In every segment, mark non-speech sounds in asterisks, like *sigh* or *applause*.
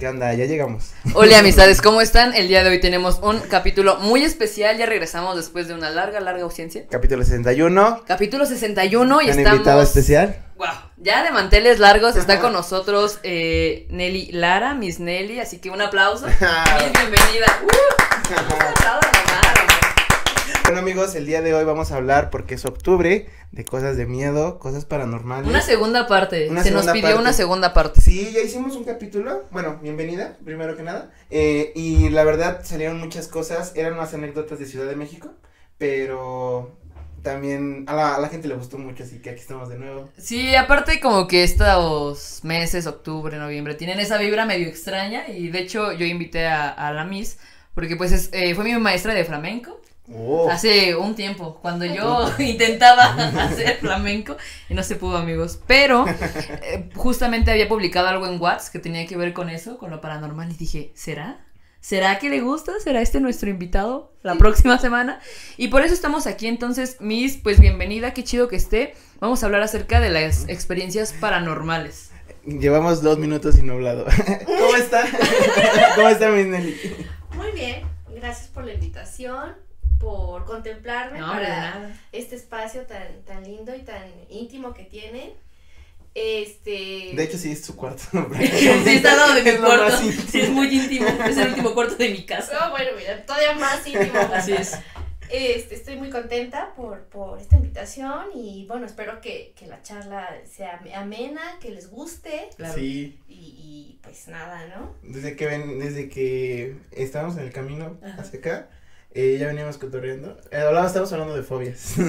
¿Qué onda? Ya llegamos. Hola amistades, ¿cómo están? El día de hoy tenemos un capítulo muy especial, ya regresamos después de una larga, larga ausencia. Capítulo 61. Capítulo 61 y Un estamos... invitado especial. Wow, ya de manteles largos está con nosotros eh, Nelly Lara, Miss Nelly, así que un aplauso. *laughs* Miss, bienvenida. Uh, un aplauso nomás. Bueno amigos, el día de hoy vamos a hablar porque es octubre de cosas de miedo, cosas paranormales. Una segunda parte, Una se nos pidió parte. una segunda parte. Sí, ya hicimos un capítulo. Bueno, bienvenida, primero que nada. Eh, y la verdad salieron muchas cosas. Eran unas anécdotas de Ciudad de México. Pero también a la, a la gente le gustó mucho, así que aquí estamos de nuevo. Sí, aparte como que estos meses, octubre, noviembre, tienen esa vibra medio extraña y de hecho yo invité a, a la Miss porque pues es, eh, fue mi maestra de flamenco Oh, hace un tiempo cuando yo *laughs* *laughs* intentaba hacer flamenco y no se pudo amigos, pero *laughs* eh, justamente había publicado algo en WhatsApp que tenía que ver con eso, con lo paranormal y dije, ¿será? ¿Será que le gusta? ¿Será este nuestro invitado la próxima semana? Y por eso estamos aquí. Entonces, Miss, pues bienvenida, qué chido que esté. Vamos a hablar acerca de las experiencias paranormales. llevamos dos minutos sin hablado. ¿Cómo está? ¿Cómo está mi Nelly? Muy bien, gracias por la invitación, por contemplarme No, para nada. este espacio tan, tan lindo y tan íntimo que tienen. Este. De hecho, sí, es su cuarto. *laughs* *laughs* Sí, está al lado de mi Es cuarto. Sí, es muy íntimo. Es el último cuarto de mi casa. No, bueno, mira, todavía más íntimo. *laughs* Así es. Este, estoy muy contenta por, por esta invitación y bueno, espero que, que la charla sea amena, que les guste Claro. Sí, y, y, pues nada, ¿no? desde que ven, desde que estábamos en el camino Ajá. hacia acá, eh, ya veníamos cotorreando. Eh, hablaba, estábamos hablando de fobias. *laughs* ¿Tú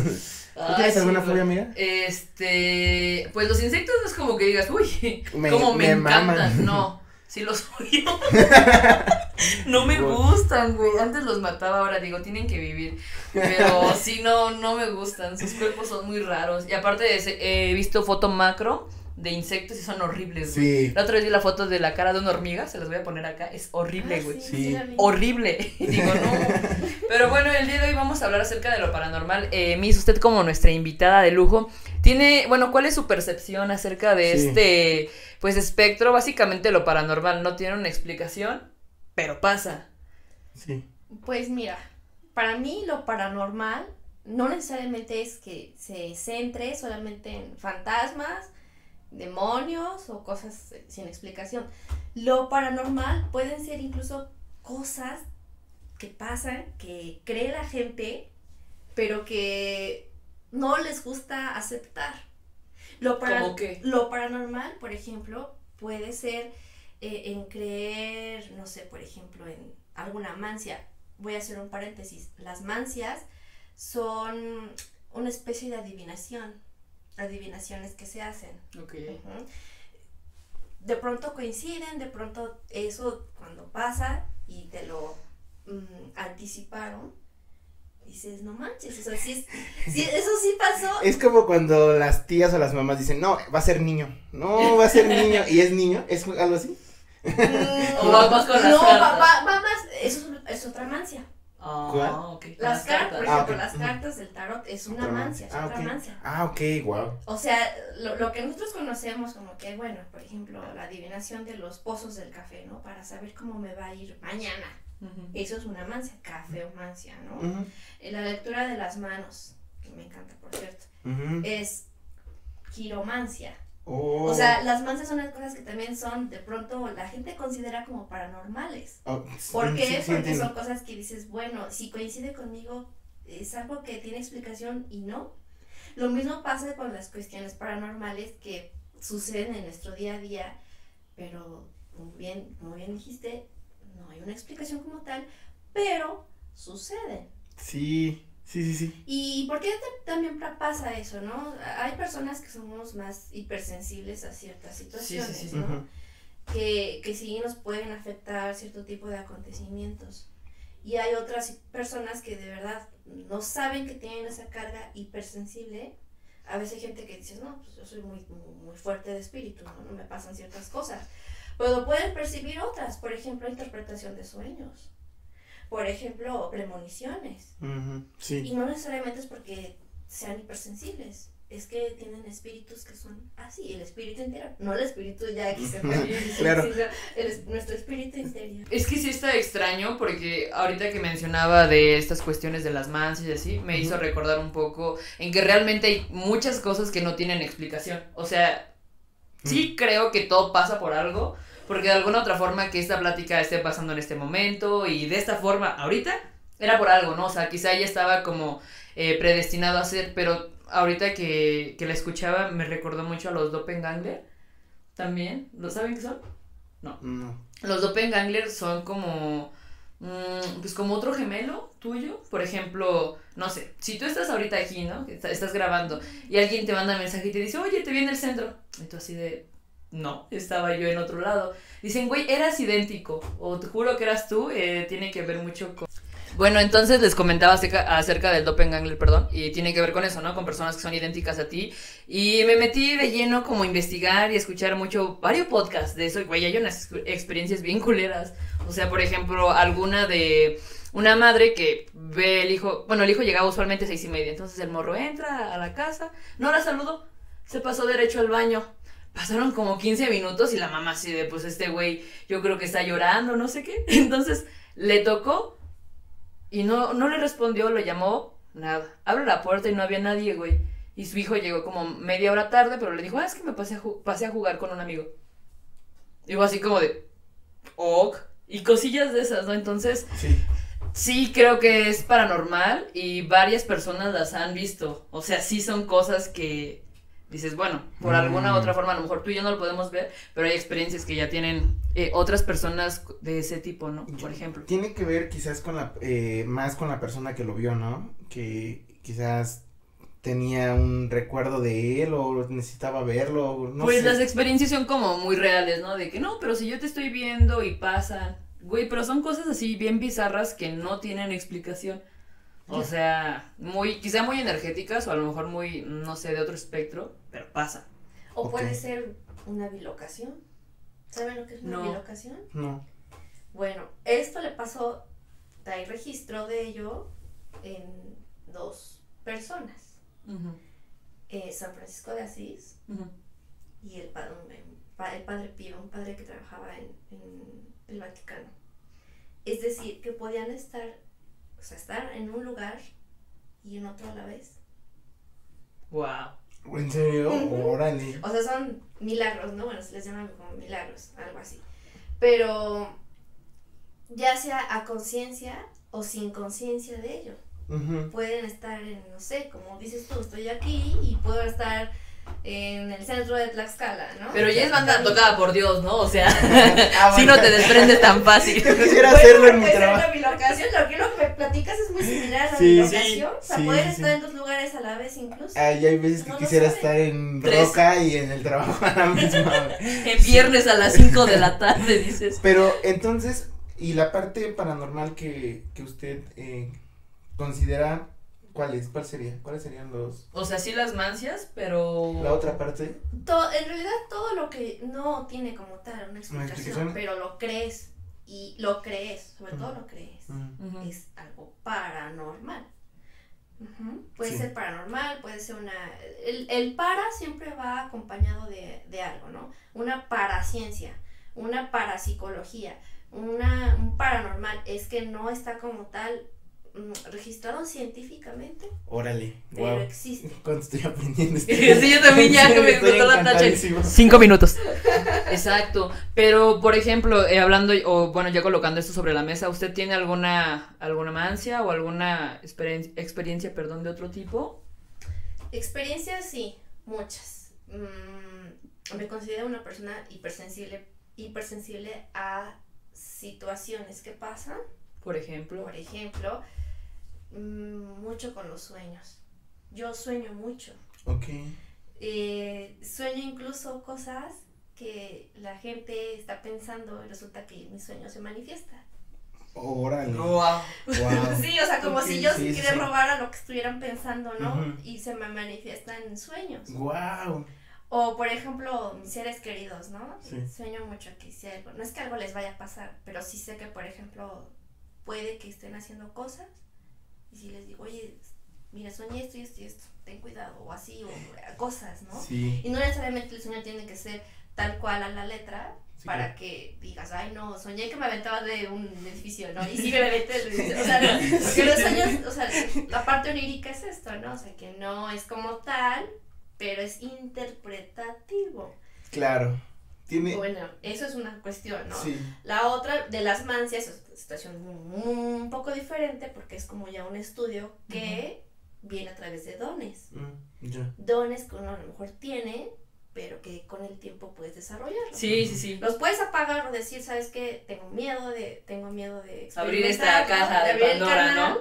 Ay, tienes sí, alguna fobia, amiga? Este, pues los insectos no es como que digas, uy, Me- como me, me encantan. maman. *laughs* No, sí los odio. *laughs* no me Wow. gustan, güey. Antes los mataba, ahora digo, tienen que vivir. Pero sí, no, no me gustan. Sus cuerpos son muy raros. Y aparte de ese, he visto foto macro de insectos y son horribles, güey. Sí. La otra vez vi la foto de la cara de una hormiga, se las voy a poner acá. Es horrible, Ah, güey. Sí. horrible. *laughs* Digo, no. Pero bueno, el día de hoy vamos a hablar acerca de lo paranormal. Eh, Miss, usted como nuestra invitada de lujo, tiene, bueno, ¿cuál es su percepción acerca de Sí. este, pues, espectro? Básicamente lo paranormal no tiene una explicación, pero pasa. Sí. Pues mira, para mí lo paranormal no necesariamente es que se centre solamente en fantasmas, demonios o cosas sin explicación. Lo paranormal pueden ser incluso cosas que pasan, que cree la gente, pero que no les gusta aceptar. Lo, para- ¿Cómo qué? lo paranormal, por ejemplo, puede ser eh, en creer, no sé, por ejemplo, en alguna mancia. Voy a hacer un paréntesis. Las mancias son una especie de adivinación, adivinaciones que se hacen. Ok. De pronto coinciden, de pronto eso cuando pasa y te lo mm, anticiparon, dices, no manches, eso sí, es, sí, eso sí pasó. Es como cuando las tías o las mamás dicen, no, va a ser niño. No, va a ser niño. Y es niño. ¿Es algo así? Mm, *laughs* O vamos con las no, va, va- va más, eso es, es otra mancia. Ah, ¿Cuál? ok. con Las cartas, por Ah, ejemplo, las cartas del tarot es una Otra mancia, es Ah, otra mancia. Ah, ok, wow. O sea, lo, lo que nosotros conocemos como que, bueno, por ejemplo, la adivinación de los pozos del café, ¿no? Para saber cómo me va a ir mañana. Eso es una mancia, café o mancia, ¿no? Eh, La lectura de las manos, que me encanta, por cierto, es quiromancia. Oh. O sea, las mancias son las cosas que también son, de pronto, la gente considera como paranormales. Oh, ¿Por qué? sí, sí, Porque entiendo. son cosas que dices, bueno, si coincide conmigo, es algo que tiene explicación y no. Lo mismo pasa con las cuestiones paranormales que suceden en nuestro día a día, pero como bien, como bien dijiste, no hay una explicación como tal, pero suceden. Sí, sí, sí, sí. ¿Y por qué te- también pasa eso, no? Hay personas que somos más hipersensibles a ciertas situaciones, sí, sí. ¿no? Ujú. que, que sí nos pueden afectar cierto tipo de acontecimientos. Y hay otras personas que de verdad no saben que tienen esa carga hipersensible. A veces hay gente que dice, no, pues yo soy muy, muy fuerte de espíritu, ¿no? no me pasan ciertas cosas. Pero pueden percibir otras, por ejemplo, interpretación de sueños. Por ejemplo, premoniciones. Ujú, Sí. Y no necesariamente es porque sean hipersensibles. es que tienen espíritus que son así, el espíritu interior, no el espíritu ya que se *laughs* fue, Claro. sino el- nuestro espíritu interior. Es que sí está extraño porque ahorita que mencionaba de estas cuestiones de las mancias y así, me hizo Ujú. recordar un poco en que realmente hay muchas cosas que no tienen explicación. O sea, sí creo que todo pasa por algo, porque de alguna otra forma que esta plática esté pasando en este momento y de esta forma ahorita, era por algo, ¿no? O sea, quizá ella estaba como eh, predestinado a ser, pero ahorita que, que la escuchaba me recordó mucho a los Doppelganger también. ¿Lo saben qué son? No. Los doppelganger son como, mm, pues como otro gemelo tuyo. Por ejemplo, no sé, si tú estás ahorita aquí, ¿no? Estás grabando y alguien te manda mensaje y te dice, oye, te vi en el centro. Y tú así de, no, estaba yo en otro lado. Dicen, güey, eras idéntico. O te juro que eras tú, eh, tiene que ver mucho con... Bueno, entonces les comentaba acerca, del doppelganger, perdón, y tiene que ver con eso, ¿no? Con personas que son idénticas a ti. Y me metí de lleno como a investigar y escuchar mucho, varios podcasts de eso, y güey, hay unas ex- experiencias bien culeras. O sea, por ejemplo, alguna de una madre que ve el hijo, bueno, el hijo llegaba usualmente a seis y media, entonces el morro entra a la casa, no la saludó, se pasó derecho al baño. Pasaron como 15 minutos y la mamá así de, pues este güey, yo creo que está llorando, no sé qué. *laughs* Entonces le tocó y no, no le respondió, lo llamó, nada. Abre la puerta y no había nadie, güey. Y su hijo llegó como media hora tarde, pero le dijo, ah, es que me pasé a, pasé a jugar con un amigo. Digo así como de, ok. Y cosillas de esas, ¿no? Entonces, Sí. sí creo que es paranormal y varias personas las han visto. O sea, sí son cosas que dices, bueno, por alguna Mm. otra forma, a lo mejor tú y yo no lo podemos ver, pero hay experiencias que ya tienen eh, otras personas de ese tipo, ¿no? Por ejemplo. Tiene que ver quizás con la, eh, más con la persona que lo vio, ¿no? Que quizás tenía un recuerdo de él o necesitaba verlo, no pues sé. las experiencias son como muy reales, ¿no? De que no, pero si yo te estoy viendo y pasan. Güey, pero son cosas así bien bizarras que no tienen explicación. O sea, muy, quizá muy energéticas o a lo mejor muy, no sé, de otro espectro, pero pasa. O puede ser una bilocación. ¿Saben lo que es una No. bilocación? No. Bueno, esto le pasó, hay registro de ello en dos personas. eh, San Francisco de Asís y el, pa- el padre Pío, un padre que trabajaba en, en el Vaticano. Es decir, que podían estar, o sea, estar en un lugar y en otro a la vez. Wow. ¿En serio? Órale. O sea, son milagros, ¿no? Bueno, se les llama como milagros, algo así. Pero ya sea a conciencia o sin conciencia de ello. Pueden estar en, no sé, como dices tú, estoy aquí y puedo estar en el centro de Tlaxcala, ¿no? Pero ya es banda tocada por Dios, ¿no? O sea, Ah, *laughs* si no te desprendes tan fácil. *laughs* Quisiera Bueno, hacerlo en mi trabajo. una bilocación, lo que, lo que me platicas es muy similar a la Sí, bilocación. o sea, sí, sí, estar sí. en dos lugares a la vez incluso. Ay, hay veces que No quisiera sabe. estar en Tres. roca y en el trabajo a la misma. *laughs* En viernes a las 5 de la tarde dices. Pero entonces, ¿y la parte paranormal que, que usted eh, considera cuál es? ¿Cuál sería? ¿Cuáles serían los O sea, sí las mancias, pero. la otra parte? To- en realidad todo lo que no tiene como tal una explicación, explicación. pero lo crees y lo crees, sobre todo lo crees, es algo paranormal. Puede Sí. ser paranormal, puede ser una... El, el para siempre va acompañado de, de algo, ¿no? Una paraciencia, una parapsicología, una, un paranormal, es que no está como tal mm, registrado científicamente, Órale, pero wow. existe. *laughs* ¿Cuánto estoy aprendiendo? *laughs* Sí, yo también *laughs* ya que me Estoy explotó la tacha. encantadísimo. Cinco minutos. Exacto. Pero, por ejemplo, eh, hablando, o bueno, ya colocando esto sobre la mesa, ¿usted tiene alguna, alguna mancia o alguna experien- experiencia, perdón, de otro tipo? Experiencias, sí, muchas. Mm, me considero una persona hipersensible, hipersensible a situaciones que pasan. Por ejemplo. Por ejemplo, mucho con los sueños. Yo sueño mucho. Ok. Eh, sueño incluso cosas que la gente está pensando y resulta que mi sueño se manifiesta. Órale. Wow. Wow. *laughs* Sí, o sea, como si yo sí, sí, quiera sí. robar a lo que estuvieran pensando, ¿no? Y se me manifiestan en sueños. Wow. O, por ejemplo, mis seres queridos, ¿no? Sí. Sueño mucho que si algo, no es que algo les vaya a pasar, pero sí sé que, por ejemplo, puede que estén haciendo cosas y si les digo, oye, mira, soñé esto y esto y esto, ten cuidado, o así, o cosas, ¿no? Sí. Y no necesariamente el sueño tiene que ser tal cual a la letra, Sí, para claro. que digas, ay no, soñé que me aventaba de un edificio, ¿no? Y *laughs* sí me aventé del edificio. O sea, no, porque los sueños, o sea, la parte onírica es esto, ¿no? O sea, que no es como tal, pero es interpretativo. Claro. Tiene. Bueno, eso es una cuestión, ¿no? Sí. La otra de las mancias es una situación un poco diferente porque es como ya un estudio que viene a través de dones. Ya. Dones que uno a lo mejor tiene, pero que con el tiempo puedes desarrollarlo. Sí, sí, sí. Los puedes apagar o decir, ¿sabes qué? Tengo miedo de, tengo miedo de Abrir esta caja de el Pandora, canal ¿no?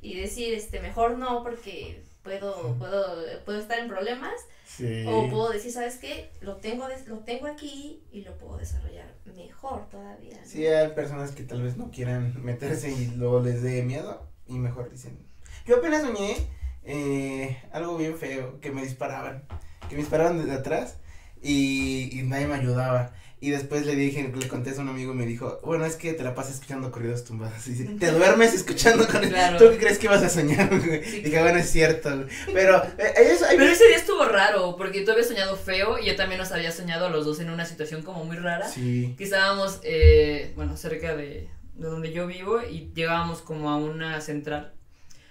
Y decir, este, mejor no porque puedo, puedo, puedo estar en problemas. Sí. O puedo decir, ¿sabes qué? Lo tengo, lo tengo aquí y lo puedo desarrollar mejor todavía. ¿no? Sí, hay personas que tal vez no quieran meterse y luego les dé miedo y mejor dicen. Yo apenas soñé eh, algo bien feo, que me disparaban, que me disparaban desde atrás y, y nadie me ayudaba. Y después le dije, le conté a un amigo y me dijo, bueno, es que te la pasas escuchando corridos tumbados. Y dice, te duermes escuchando corridos. Claro. ¿Tú qué crees que vas a soñar? güey?" Sí. *laughs* Dije, bueno, es cierto. güey". Pero, eh, eso, hay Pero ese día estuvo raro, porque tú habías soñado feo y yo también nos había soñado a los dos en una situación como muy rara. Sí. Que estábamos, eh, bueno, cerca de, de donde yo vivo y llegábamos como a una central.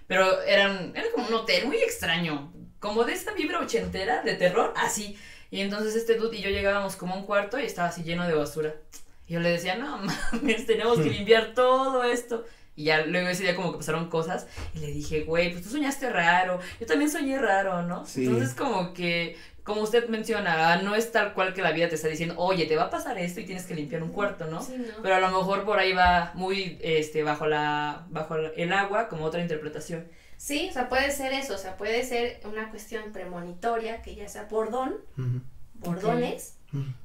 Pero eran, era como un hotel muy extraño, como de esa vibra ochentera de terror, así. Y entonces este dude y yo llegábamos como a un cuarto y estaba así lleno de basura. Y yo le decía, no mames, tenemos que limpiar todo esto. Y ya luego ese día como que pasaron cosas y le dije, güey, pues tú soñaste raro, yo también soñé raro, ¿no? Sí. Entonces como que, como usted menciona, no es tal cual que la vida te está diciendo, oye, te va a pasar esto y tienes que limpiar un cuarto, ¿no? Sí, ¿no? Pero a lo mejor por ahí va muy este bajo la bajo el agua como otra interpretación. Sí, o sea, puede ser eso, o sea, puede ser una cuestión premonitoria, que ya sea por don, por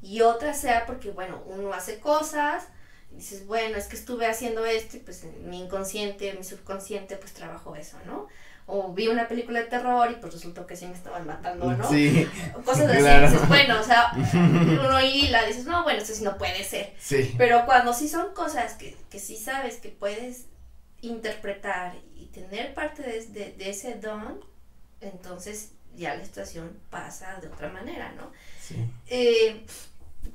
y otra sea porque, bueno, uno hace cosas, y dices, bueno, es que estuve haciendo esto, y pues mi inconsciente, mi subconsciente, pues trabajó eso, ¿no? O vi una película de terror y pues resultó que sí me estaban matando, ¿no? Sí, O Cosas así, Claro. dices, bueno, o sea, *laughs* uno hila, dices, no, bueno, esto sí no puede ser. sí. Pero cuando sí son cosas que, que sí sabes que puedes interpretar y tener parte de, de- de ese don, entonces ya la situación pasa de otra manera, ¿no? Sí. Eh,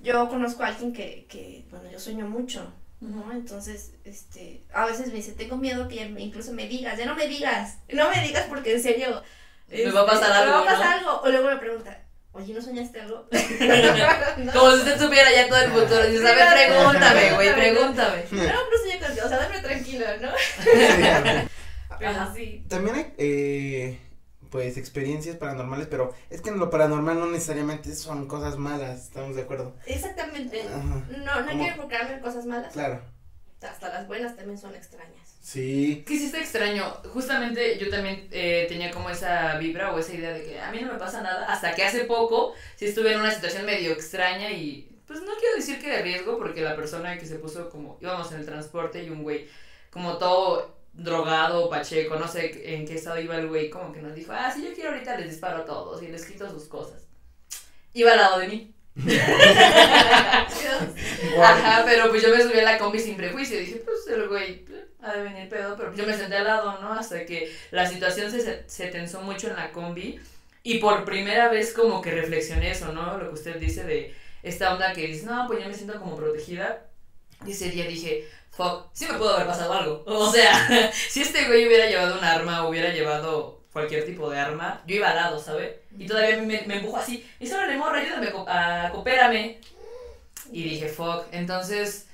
yo conozco a alguien que, que, bueno, yo sueño mucho, ¿no? Entonces, este, a veces me dice, tengo miedo que me- incluso me digas, ya no me digas, no me digas porque en serio... Me va a pasar este, algo, Me va a pasar ¿no? algo. O luego me pregunta, oye, ¿no soñaste algo? *laughs* No. Como si usted supiera ya todo el futuro. Dices, a ver, pregúntame, güey, pregúntame. No, pero soñé contigo, o sea, dame tranquilo, ¿no? *laughs* Pero Ajá. sí. También hay, eh, pues, experiencias paranormales, pero es que en lo paranormal no necesariamente son cosas malas, ¿estamos de acuerdo? Exactamente. Ajá. No, no hay enfocarme en cosas malas. Claro. Hasta las buenas también son extrañas. Sí. Que sí está extraño. Justamente yo también eh, tenía como esa vibra o esa idea de que a mí no me pasa nada. Hasta que hace poco sí estuve en una situación medio extraña y pues no quiero decir que de riesgo porque la persona que se puso como íbamos en el transporte y un güey como todo drogado, pacheco, no sé en qué estado iba el güey, como que nos dijo, ah, si yo quiero ahorita les disparo a todos y les quito sus cosas. Iba al lado de mí. *laughs* Ajá, pero pues yo me subí a la combi sin prejuicio y dije, pues el güey eh, ha de venir pedo, pero yo me senté al lado, ¿no? Hasta que la situación se, se, tensó mucho en la combi y por primera vez como que reflexioné eso, ¿no? Lo que usted dice de esta onda que dice, no, pues ya me siento como protegida. Y ese día dije, fuck, sí me pudo haber pasado algo. O sea, *laughs* si este güey hubiera llevado un arma, hubiera llevado cualquier tipo de arma, yo iba al lado, ¿sabes? Y todavía me, me empujó así, y solo le morra, ayúdame, a, coopérame. Y dije, fuck, entonces,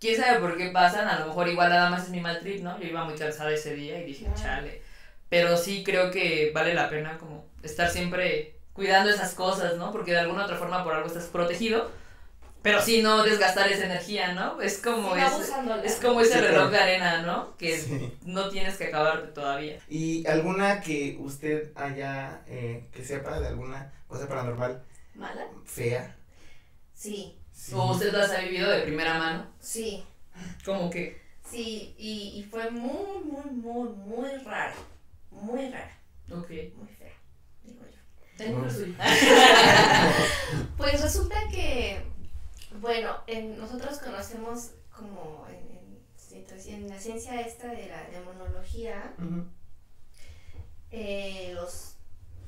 quién sabe por qué pasan, a lo mejor igual nada más es mi mal trip, ¿no? Yo iba muy cansada ese día y dije, chale. Pero sí creo que vale la pena como estar siempre cuidando esas cosas, ¿no? Porque de alguna otra forma por algo estás protegido, pero sí no desgastar esa energía, ¿no? Es como, Sí, ese, es como ese Sí, reloj claro. de arena, ¿no? Que Sí. no tienes que acabarte todavía. ¿Y alguna que usted haya, eh, que sepa de alguna cosa paranormal ¿Mala? fea? Sí, Sí. O usted las ha vivido de primera mano. sí, Como que. sí. Y, y fue muy, muy, muy, muy rara. Muy rara. Ok. Muy fea, digo yo. Tengo suyo. *laughs* Pues resulta que, bueno, en- nosotros conocemos como en, en, en la ciencia esta de la demonología, eh, los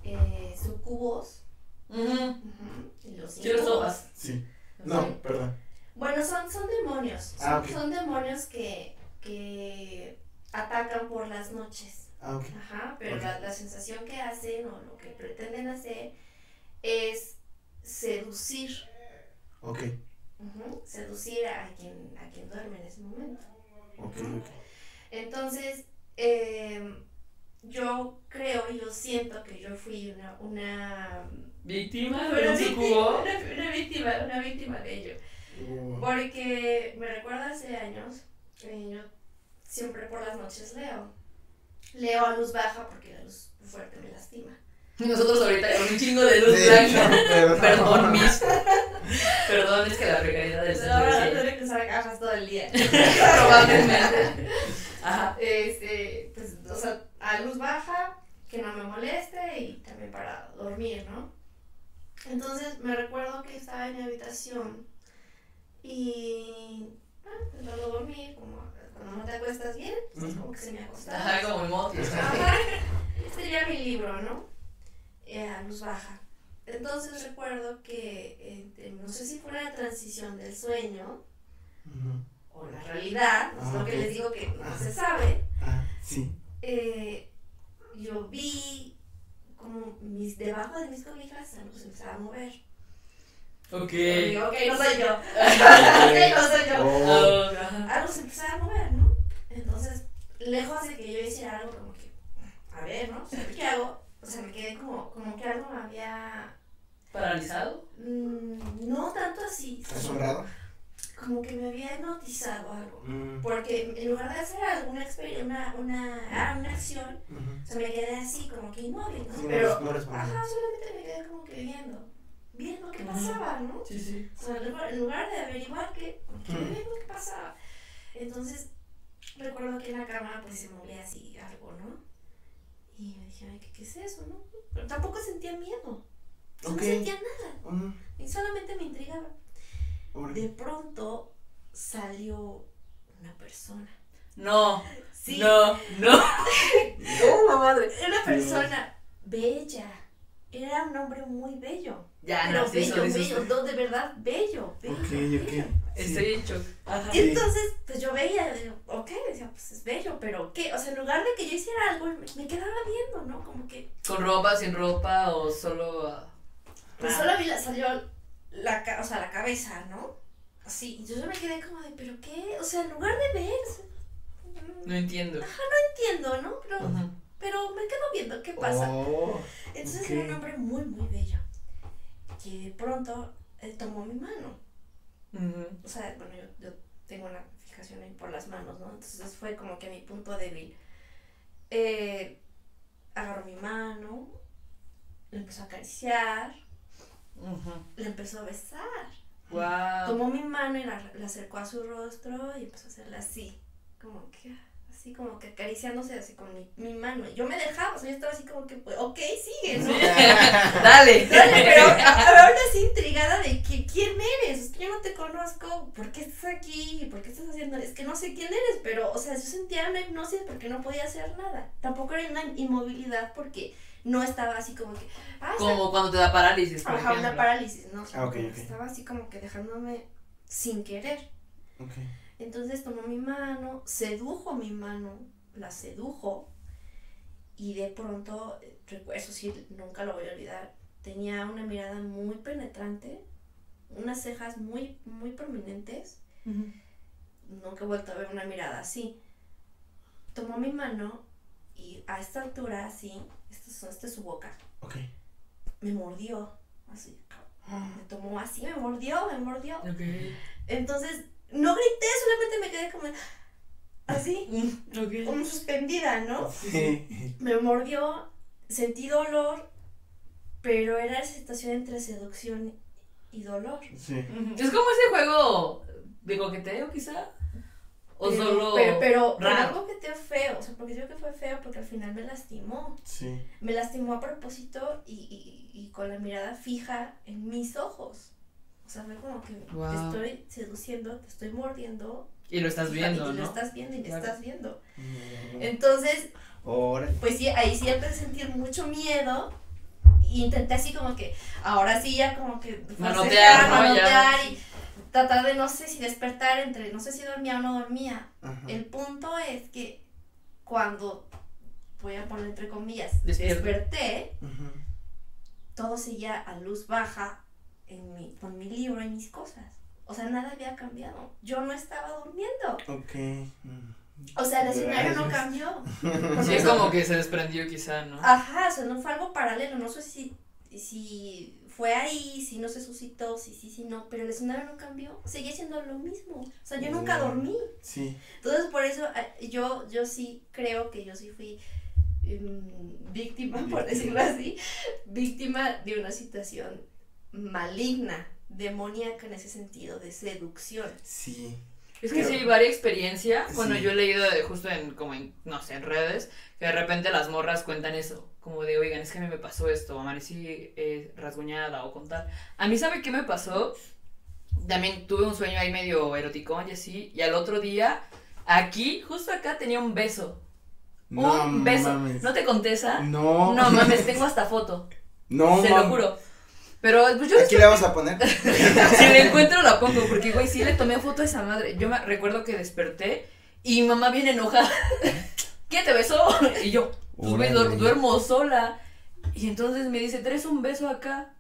eh, sucubos Ujú. ujú, y los Quiero incubos. Sí. Los No, perdón. Bueno, son, son demonios. Son, Ah, son demonios que, que atacan por las noches. Ah, ok. Ajá, pero Ok. la, la sensación que hacen o lo que pretenden hacer es seducir. Ok. ujú, seducir a quien, a quien duerme en ese momento. Ok, ok. Entonces, eh, yo creo, yo siento que yo fui una, una, Víctima una de un víctima, sucubo. *laughs* una, una víctima, una víctima de ello. Uh, Porque me recuerda hace años, eh, yo siempre por las noches leo. Leo a luz baja porque la luz fuerte me lastima. *laughs* Nosotros ahorita con un chingo de luz Sí, blanca. perdón. Perdón, mis. *laughs* Perdón, es que la precariedad del ahora servicio. tendré que usar gafas todo el día. Probablemente. Ajá. Este, pues, o sea, a luz baja, que no me moleste y también para dormir, ¿no? Entonces me recuerdo que estaba en mi habitación y bueno, pues dormí, como cuando no te acuestas bien, pues, es como que se me acostaba. Ajá, como el moto. Ajá. Sería mi libro, ¿no? Eh, a luz baja. Entonces recuerdo que, eh, no sé si fue una transición del sueño Ujú. O la realidad, es Ah, lo que les digo que no se sabe. Ah, sí. eh, yo vi como mis, debajo de mis cobijas algo se empezaba a mover. Ok. Y digo, ok, no soy yo. *laughs* *laughs* ok, no soy yo. Oh, Oh. Algo se empezaba a mover, ¿no? Entonces, lejos de que yo hiciera algo como que, a ver, ¿no? O sea, ¿qué hago? O sea, me quedé como, como que algo me había... ¿Paralizado? mm, no tanto así, ¿Asombrado? Como que me había hipnotizado algo. Mm, Porque en lugar de hacer alguna experiencia, una, una, ah, una acción, ujú. o sea, me quedé así, como que inmóvil, ¿no? Sí, Pero, no ajá, solamente me quedé como que viendo, viendo qué pasaba, ¿no? Sí, sí. O sea, en lugar, en lugar de averiguar qué, qué, Mm. qué pasaba. Entonces, recuerdo que en la cama pues se movía así algo, ¿no? Y me dije, ay, ¿qué, qué es eso, no? Pero tampoco sentía miedo. O sea, Ok. No sentía nada. Mm, Y solamente me intrigaba. De pronto salió una persona. No. Sí. No, no. *laughs* No, madre. Era una persona bella. Era un hombre muy bello. Ya, Pero no, sí, eso, bello, eso, bello, no, de verdad, bello. bello, Ok, bello. ok. Estoy shock. Ajá. Y entonces, pues yo veía, ok, decía, pues es bello, pero ¿qué? O sea, en lugar de que yo hiciera algo, me, me quedaba viendo, ¿no? Como que, ¿Con ropa, sin ropa o solo.? ah? pues Ah. solo vi la, salió la, ca- o sea, la cabeza, ¿no? Así, y yo me quedé como de, ¿pero qué? O sea, en lugar de ver, o sea, mm, No entiendo. entiendo, ¿no? Pero, Ajá. pero me quedo viendo, ¿qué pasa? Oh, Entonces era un hombre muy, muy bello. Que de pronto él tomó mi mano. O sea, bueno, yo, yo tengo una fijación ahí por las manos, ¿no? Entonces fue como que mi punto débil. Eh, agarró mi mano, le empezó a acariciar, Ujú. le empezó a besar. Wow. Tomó mi mano y la, la acercó a su rostro y empezó a hacerla así, como que, así como que acariciándose así con mi, mi mano. Yo me dejaba, o sea, yo estaba así como que, pues, ok, sigue, ¿no? Sí. *laughs* Dale. Dale, pero a- a- aún así intrigada de que quién eres, Es que yo no te conozco, ¿por qué estás aquí? ¿Por qué estás haciendo? Es que no sé quién eres, pero, o sea, yo sentía una hipnosis porque no podía hacer nada. Tampoco era una inmovilidad porque no estaba así como que, ah, está- Como cuando te da parálisis, por ajá, una parálisis, ¿no? Ah, ok, Como ok. que Estaba así como que dejándome sin querer. Ok. Entonces tomó mi mano, sedujo mi mano, la sedujo y de pronto, eso sí, nunca lo voy a olvidar, tenía una mirada muy penetrante, unas cejas muy, muy prominentes, nunca he vuelto a ver una mirada así. Tomó mi mano y a esta altura, así, esta es, esta es su boca, Ok. me mordió, así, me tomó así, me mordió, me mordió. Ok. Entonces, no grité, solamente me quedé como así, *laughs* como suspendida, ¿no? Sí. Me mordió, sentí dolor, pero era esa situación entre seducción y dolor. Sí. Es como ese juego de coqueteo, quizá. O pero, solo. Pero, pero, pero que te feo, o sea, porque digo que fue feo porque al final me lastimó. Sí. Me lastimó a propósito y, y, y con la mirada fija en mis ojos. O sea, fue como que Wow. te estoy seduciendo, te estoy mordiendo. Y lo estás viendo, y ¿no? lo estás viendo y me Claro. estás viendo. Mm. Entonces, Ahora. Pues sí, ahí sí empecé a sentir mucho miedo. Y intenté así como que, ahora sí ya como que Manotear, ¿no? manotear Ya. y tratar de no sé si despertar entre, no sé si dormía o no dormía. Ajá. El punto es que cuando, voy a poner entre comillas, Despierta. desperté, todo seguía a luz baja en mi, con mi libro y mis cosas. O sea, nada había cambiado. Yo no estaba durmiendo. Ok. mm. O sea, el escenario no cambió. *laughs* Sí, es como que se desprendió quizá, ¿no? Ajá, o sea, no fue algo paralelo. No sé si, si fue ahí, si no se suscitó, si sí, si no. Pero el escenario no cambió. Seguía siendo lo mismo. O sea, yo nunca Mm. dormí. Sí. Entonces, por eso eh, yo, yo sí creo que yo sí fui mm, víctima, por decirlo así, víctima de una situación maligna, demoníaca en ese sentido, de seducción. Sí. Es que Pero- sí, varia experiencia. Bueno, Sí. yo he leído de- justo en, como en, no sé, en redes, que de repente las morras cuentan eso. Como de, oigan, es que a mí me pasó esto, amanecí eh, rasguñada o con tal. A mí, ¿sabe qué me pasó? También tuve un sueño ahí medio eroticón y así. Y al otro día, aquí, justo acá, tenía un beso. No un beso. mames. ¿No te contesta? No. No mames, *laughs* tengo hasta foto. No, se lo juro. Pero pues yo Aquí le vamos a poner. *laughs* si le encuentro la pongo, porque güey, sí le tomé foto a esa madre. Yo me recuerdo que desperté y mi mamá viene enojada. *laughs* ¿Quién te besó? Y yo, pues duermo sola. Y entonces me dice, ¿traes un beso acá?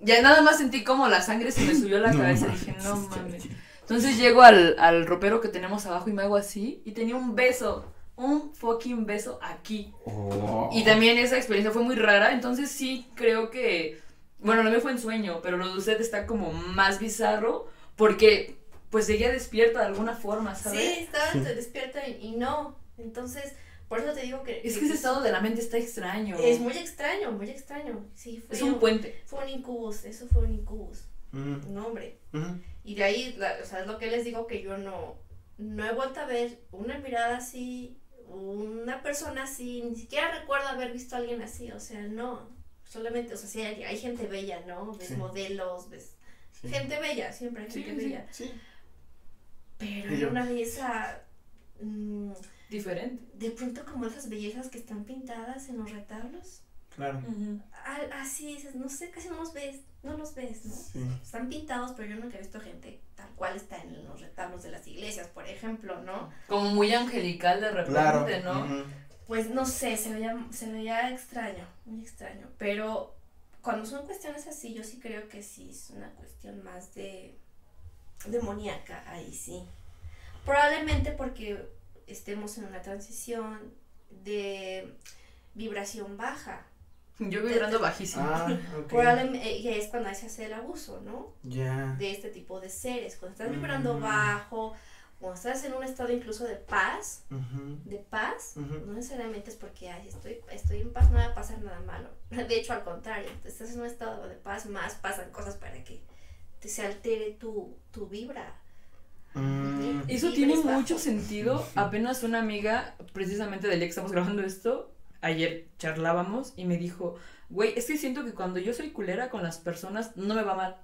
Ya nada más sentí como la sangre se me subió a la *laughs* No cabeza. mames, dije, no mames. Entonces llego al, al ropero que tenemos abajo y me hago así. Y tenía un beso. Un fucking beso aquí. Oh. Y también esa experiencia fue muy rara, entonces sí creo que, bueno, lo mío fue en sueño, pero lo de usted está como más bizarro porque pues seguía despierta de alguna forma, ¿sabes? Sí, estaba despierta y, y no. Entonces, por eso te digo que... Es que ese estado de la mente está extraño. Es muy extraño, muy extraño. Sí, fue, Es un puente. fue un incubus, eso fue un incubus. Mm, No, hombre. Y de ahí, la- o sea, es lo que les digo que yo no, no he vuelto a ver una mirada así, una persona así, ni siquiera recuerdo haber visto a alguien así, o sea, no, solamente, o sea, sí hay, hay gente bella, ¿no? Ves Sí. modelos, ves Sí. gente bella, siempre hay Sí, gente sí. bella, Sí. pero en una belleza, Diferente. de pronto como esas bellezas que están pintadas en los retablos, Claro. Al- así dices, no sé, casi no los ves, no los ves, ¿no? Sí. Están pintados, pero yo nunca he visto gente tal cual está en los retablos de las iglesias, por ejemplo, ¿no? Como muy angelical de repente, Claro. ¿no? Pues no sé, se veía, se veía extraño, muy extraño. Pero cuando son cuestiones así, yo sí creo que sí es una cuestión más de demoníaca, ahí sí. Probablemente porque estemos en una transición de vibración baja. Yo vibrando bajísimo. Ah, *laughs* y es cuando se hace el abuso, ¿no? Ya. de este tipo de seres. Cuando estás vibrando Mm. bajo, cuando estás en un estado incluso de paz, de paz, no necesariamente es porque ay, estoy, estoy en paz, no va a pasar nada malo. *laughs* De hecho, al contrario, estás en un estado de paz, más pasan cosas para que te se altere tu, tu vibra. Mm, Eso tiene bajos. mucho sentido. Apenas una amiga, precisamente del día que estamos grabando esto, ayer charlábamos y me dijo, güey, es que siento que cuando yo soy culera con las personas, no me va mal.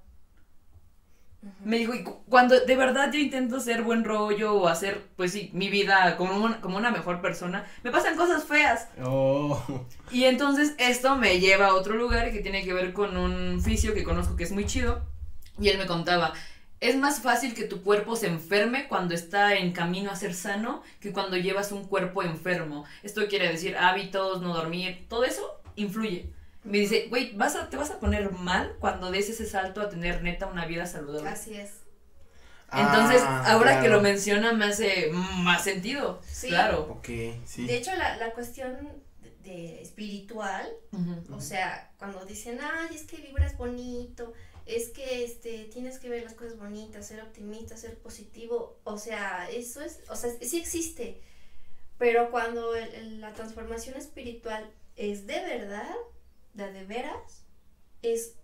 Me dijo, y cu- cuando de verdad yo intento ser buen rollo o hacer, pues sí, mi vida como una, como una mejor persona, me pasan cosas feas. Oh. Y entonces esto me lleva a otro lugar que tiene que ver con un fisio que conozco que es muy chido. Y él me contaba, es más fácil que tu cuerpo se enferme cuando está en camino a ser sano que cuando llevas un cuerpo enfermo. Esto quiere decir hábitos, no dormir, todo eso influye. Me dice, güey, vas a, te vas a poner mal cuando des ese salto a tener neta una vida saludable. Así es. Entonces, Ah, ahora que lo menciona me hace más sentido. Sí. Claro. Ok, sí. De hecho, la, la cuestión de, espiritual. O sea, cuando dicen, ay, es que vibras bonito, es que este, tienes que ver las cosas bonitas, ser optimista, ser positivo, o sea, eso es, o sea, sí existe, pero cuando la transformación espiritual es de verdad, de de veras, es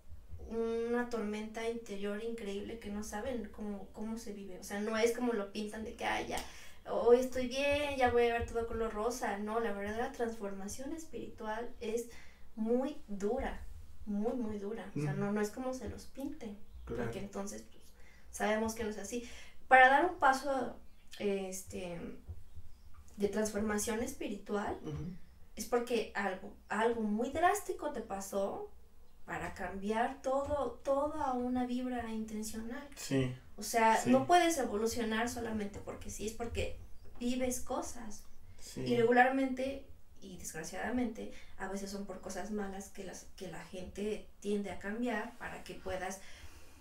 una tormenta interior increíble que no saben cómo, cómo se vive, o sea, no es como lo pintan de que, ay, ya, hoy estoy bien, ya voy a ver todo color rosa, no, la verdadera transformación espiritual es muy dura, muy, muy dura. O sea, no, no es como se los pinten, Claro. porque entonces pues, sabemos que no es así. Para dar un paso este, de transformación espiritual, Ujú. es porque algo, algo muy drástico te pasó para cambiar todo, toda una vibra intencional. Sí. O sea, Sí. no puedes evolucionar solamente porque sí, es porque vives cosas. Sí. Y regularmente y desgraciadamente a veces son por cosas malas que, las, que la gente tiende a cambiar para que puedas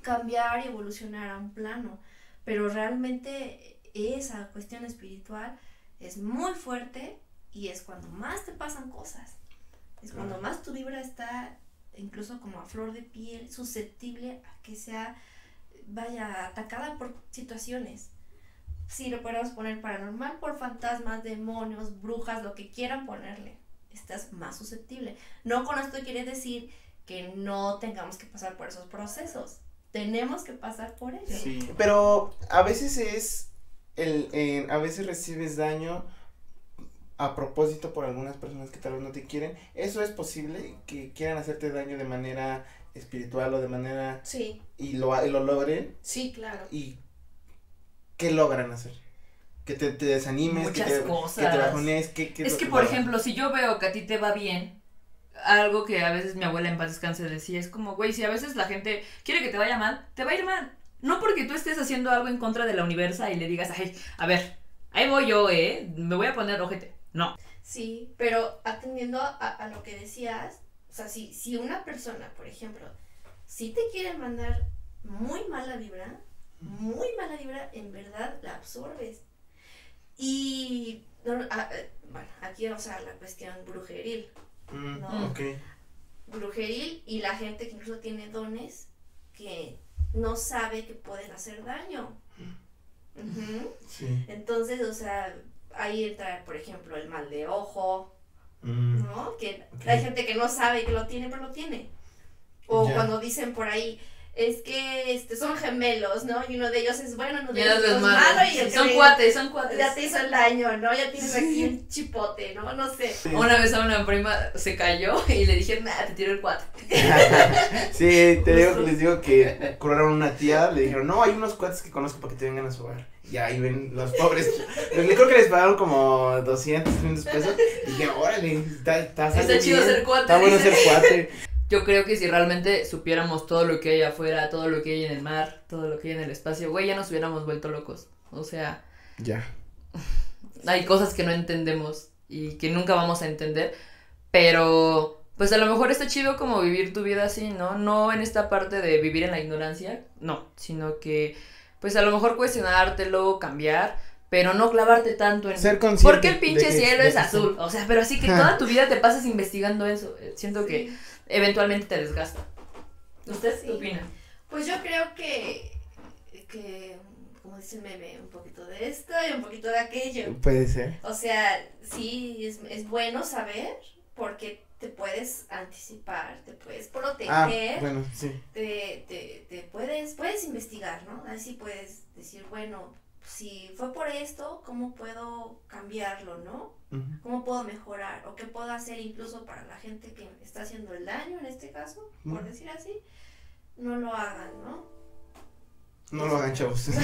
cambiar y evolucionar a un plano. Pero realmente esa cuestión espiritual es muy fuerte y es cuando más te pasan cosas. Es cuando más tu vibra está incluso como a flor de piel, susceptible a que sea, vaya, atacada por situaciones. Si lo podemos poner paranormal por fantasmas, demonios, brujas, lo que quieran ponerle. Estás más susceptible. No con esto quiere decir que no tengamos que pasar por esos procesos. Tenemos que pasar por ellos. Sí, pero a veces es el, eh, a veces recibes daño a propósito por algunas personas que tal vez no te quieren. Eso es posible que quieran hacerte daño de manera espiritual o de manera Sí, y lo, y lo logren sí, claro. y qué logran hacer. Que te, te desanimes, Muchas que te, cosas. que te bajones, que, que Es que, por ejemplo, si yo veo que a ti te va bien, algo que a veces mi abuela en paz descanse decía, es como, güey, si a veces la gente quiere que te vaya mal, te va a ir mal. No porque tú estés haciendo algo en contra de la universa y le digas, ay, a ver, ahí voy yo, ¿eh? Me voy a poner ojete. No. Sí, pero atendiendo a, a lo que decías, o sea, si, si una persona, por ejemplo, si te quiere mandar muy mala vibra, muy mala vibra, en verdad la absorbes. Y, no, ah, eh, bueno, aquí vamos a la cuestión brujeril. Mm, No. ok. Brujeril y la gente que incluso tiene dones que no sabe que pueden hacer daño. Ujú. Sí. Entonces, o sea, ahí entra, por ejemplo, el mal de ojo, Mm, ¿no? Que hay gente que no sabe que lo tiene, pero lo tiene. O cuando dicen por ahí, es que este, son gemelos, ¿no? Y uno de ellos es bueno, uno de ellos los es malo. malo y el Son que cuates, son cuates. ya te hizo el daño, ¿no? Ya tienes aquí un chipote, ¿no? No sé. Sí. Una vez a una prima se cayó y le dije, nada, te tiro el cuate. *laughs* Sí, te digo, les digo que curaron una tía, le dijeron, no, hay unos cuates que conozco para que te vengan a su hogar. Y ahí ven los pobres. Creo que les pagaron como 200, 300 pesos. Y dije, órale, está, está, Está chido bien, ser cuate, Está bueno ser cuate. *laughs* Yo creo que si realmente supiéramos todo lo que hay afuera, todo lo que hay en el mar, todo lo que hay en el espacio, güey, ya nos hubiéramos vuelto locos. O sea, Ya. *laughs* hay cosas que no entendemos y que nunca vamos a entender, pero pues a lo mejor está chido como vivir tu vida así, ¿no? No en esta parte de vivir en la ignorancia, no, sino que pues a lo mejor cuestionártelo, cambiar, pero no clavarte tanto en Ser consciente. ¿Por qué el pinche que- cielo es azul? O sea, pero así que *laughs* toda tu vida te pasas investigando eso. Eh, Siento que. Eventualmente te desgasta. ¿Usted Sí. qué opina? Pues yo creo que, que, como dice el meme, un poquito de esto y un poquito de aquello. Puede ser. O sea, sí, es, es bueno saber porque te puedes anticipar, te puedes proteger, Ah, bueno, sí. te, te, te puedes, puedes investigar, ¿no? Así puedes decir, bueno, si fue por esto, ¿cómo puedo cambiarlo, no? ¿Cómo puedo mejorar? ¿O qué puedo hacer incluso para la gente que está haciendo el daño en este caso, por decir así? No lo hagan, ¿no? No lo hagan, chavos. *laughs*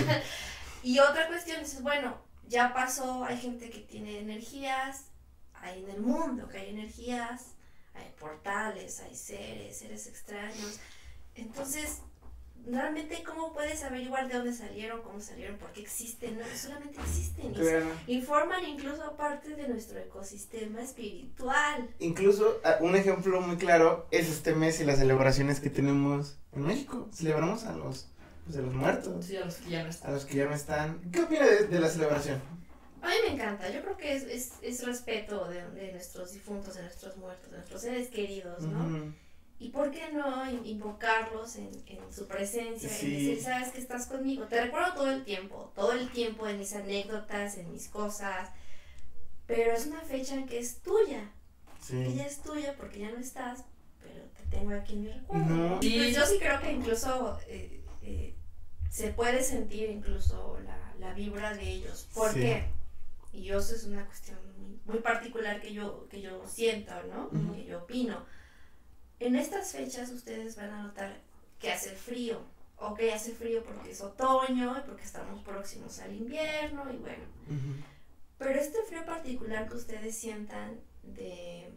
Y otra cuestión es, bueno, ya pasó, hay gente que tiene energías, hay en el mundo que hay energías, hay portales, hay seres, seres extraños. Entonces, realmente, ¿cómo puedes averiguar de dónde salieron, cómo salieron, por qué existen? No, solamente existen. y Claro. informan incluso parte de nuestro ecosistema espiritual. Incluso ah, un ejemplo muy claro es este mes y las celebraciones que tenemos en México. Celebramos a los, pues, a los muertos, Sí, a los que ya no a están. los que ya no están. ¿Qué opina de, de la celebración? A mí me encanta, yo creo que es, es, es respeto de, de nuestros difuntos, de nuestros muertos, de nuestros seres queridos, ¿no? ¿Y por qué no in- invocarlos en, en su presencia Sí. y decir, sabes que estás conmigo? Te recuerdo todo el tiempo, todo el tiempo en mis anécdotas, en mis cosas, pero es una fecha que es tuya, que Sí. ya es tuya porque ya no estás, pero te tengo aquí en mi recuerdo. No. Y pues yo sí creo que incluso eh, eh, se puede sentir incluso la, la vibra de ellos. ¿Por Sí. qué? Y yo, eso es una cuestión muy, muy particular que yo, que yo siento, ¿no? Que yo opino. En estas fechas ustedes van a notar que hace frío. Ok, hace frío porque es otoño y porque estamos próximos al invierno y bueno. Ujú. Pero este frío particular que ustedes sientan de,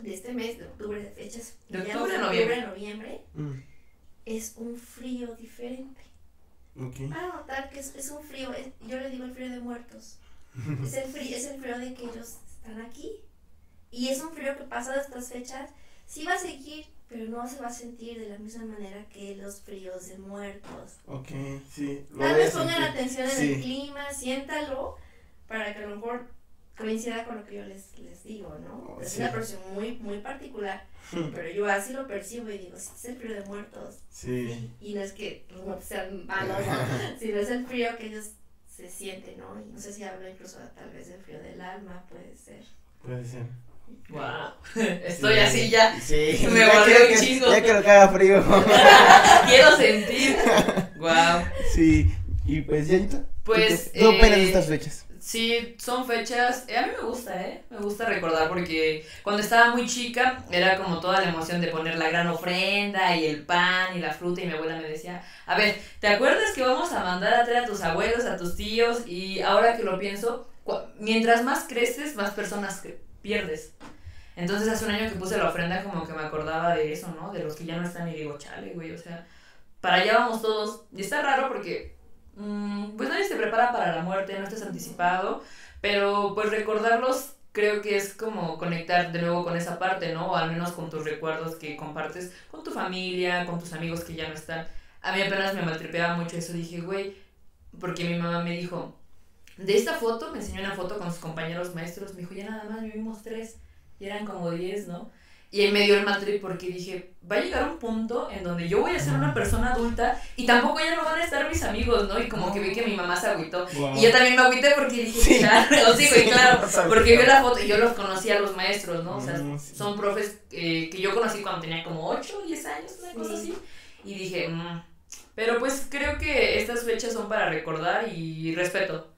de este mes, de octubre, de fechas, De octubre a noviembre. noviembre, Mm, es un frío diferente. ok. Van a notar que es, es un frío, es- yo le digo el frío de muertos. Es el frío, es el frío de que ellos están aquí. Y es un frío que pasa de estas fechas, sí va a seguir, pero no se va a sentir de la misma manera que los fríos de muertos. Ok, sí. Tal vez pongan atención en Sí. el clima, siéntalo, para que a lo mejor coincida con lo que yo les, les digo, ¿no? Oh, es sí. una percepción muy, muy particular, pero yo así lo percibo y digo, sí, es el frío de muertos. Sí. Y no es que los muertos sean malos, ¿no? *laughs* *laughs* sino es el frío que ellos se sienten, ¿no? Y no sé si hablo incluso tal vez del frío del alma, puede ser. Puede ser. Wow. Estoy Sí. así ya. Sí. Me ya quiero un chingo. Ya quiero que haga frío. *laughs* Quiero sentir. *laughs* Wow. sí. Y pues, Yayita. Pues, ¿Qué opinas de eh, estas fechas? Sí, son fechas. eh, a mí me gusta, ¿eh? Me gusta recordar porque cuando estaba muy chica era como toda la emoción de poner la gran ofrenda y el pan y la fruta. Y mi abuela me decía: A ver, ¿te acuerdas que vamos a mandar a traer a tus abuelos, a tus tíos? Y ahora que lo pienso, mientras más creces, más personas cre- pierdes. Entonces hace un año que puse la ofrenda, como que me acordaba de eso, ¿no? De los que ya no están y digo, chale, güey, o sea, para allá vamos todos. Y está raro porque Mm, pues nadie se prepara para la muerte, no estás anticipado, pero pues recordarlos creo que es como conectar de nuevo con esa parte, ¿no? O al menos con tus recuerdos que compartes con tu familia, con tus amigos que ya no están. A mí apenas me maltripeaba mucho eso, dije, güey, porque mi mamá me dijo, de esta foto, me enseñó una foto con sus compañeros maestros, me dijo, ya nada más vivimos tres, y eran como diez, ¿no? Y ahí me dio el matrip porque dije, va a llegar un punto en donde yo voy a ser una persona adulta y tampoco ya no van a estar mis amigos, ¿no? Y como que vi que mi mamá se agüitó. Guau. Y yo también me agüité porque dije, Sí. claro, *laughs* sí, güey, claro. Porque agüitar. vi la foto y yo los conocí a los maestros, ¿no? O sea, Mm, sí. son profes eh, que yo conocí cuando tenía como 8 o 10 años, una cosa así. Y dije, mm. pero pues creo que estas fechas son para recordar y respeto.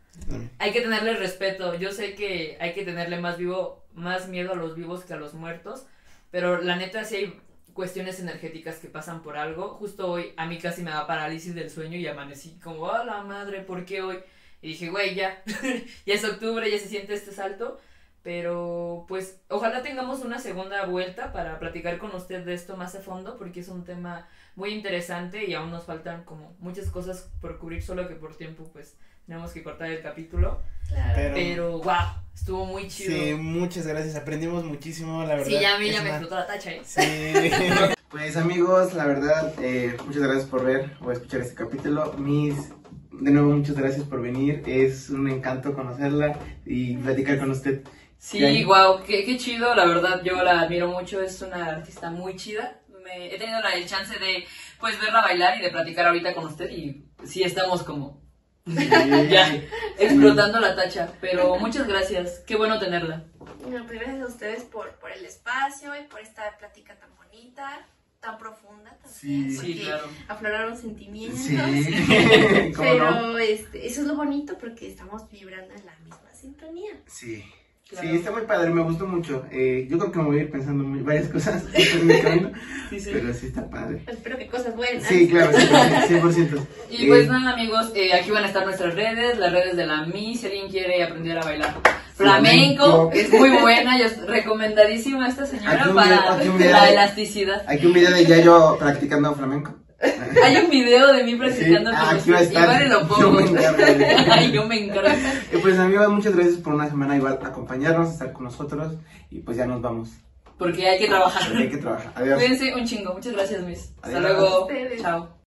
Hay que tenerle respeto. Yo sé que hay que tenerle más vivo, más miedo a los vivos que a los muertos. Pero la neta sí hay cuestiones energéticas que pasan por algo. Justo hoy a mí casi me da parálisis del sueño y amanecí como, a la madre, ¿por qué hoy? Y dije, güey, ya, *laughs* ya es octubre, ya se siente este salto. Pero pues ojalá tengamos una segunda vuelta para platicar con usted de esto más a fondo porque es un tema muy interesante y aún nos faltan como muchas cosas por cubrir, solo que por tiempo pues tenemos que cortar el capítulo. Claro. Pero, Pero wow, estuvo muy chido. sí, muchas gracias. Aprendimos muchísimo, la verdad. Sí, ya a mí ya me una- explotó la tacha, ¿eh? Sí. *laughs* pues amigos, la verdad, eh, muchas gracias por ver o escuchar este capítulo. Mis, de nuevo, muchas gracias por venir. Es un encanto conocerla y platicar con usted. Sí, wow, qué, qué chido, la verdad, yo la admiro mucho, es una artista muy chida. Me, he tenido la, el chance de, pues, verla bailar y de platicar ahorita con usted y sí estamos como Ya. explotando la tacha, pero muchas gracias, qué bueno tenerla. Bueno, pues gracias a ustedes por, por el espacio y por esta plática tan bonita, tan profunda también. Sí. Sí, porque claro. Afloraron sentimientos. Sí, *laughs* *laughs* ¿cómo Pero no? este, eso es lo bonito porque estamos vibrando en la misma sintonía. Sí. Claro. Sí, está muy padre, me gustó mucho. Eh, yo creo que me voy a ir pensando muy, varias cosas *laughs* en mi *laughs* camino, Sí, sí. pero sí está padre. Espero que cosas buenas. Sí, claro, sí, 100%. *laughs* Y pues Eh, nada amigos, eh, aquí van a estar nuestras redes, las redes de la Mi, si alguien quiere aprender a bailar flamenco, es muy buena, yo recomendadísima esta señora para video- la elasticidad. Aquí un video de Yayo practicando flamenco. *laughs* Hay un video de mí practicando Sí, con aquí va a usted, estar. igual y lo Yo pongo. me encargo. *laughs* Ay, yo me encargo. Y pues amigos, muchas gracias por una semana igual acompañarnos, estar con nosotros y pues ya nos vamos. Porque hay que trabajar. Porque hay que trabajar. Adiós. Cuídense un chingo. Muchas gracias, Miss. Hasta luego. Chao.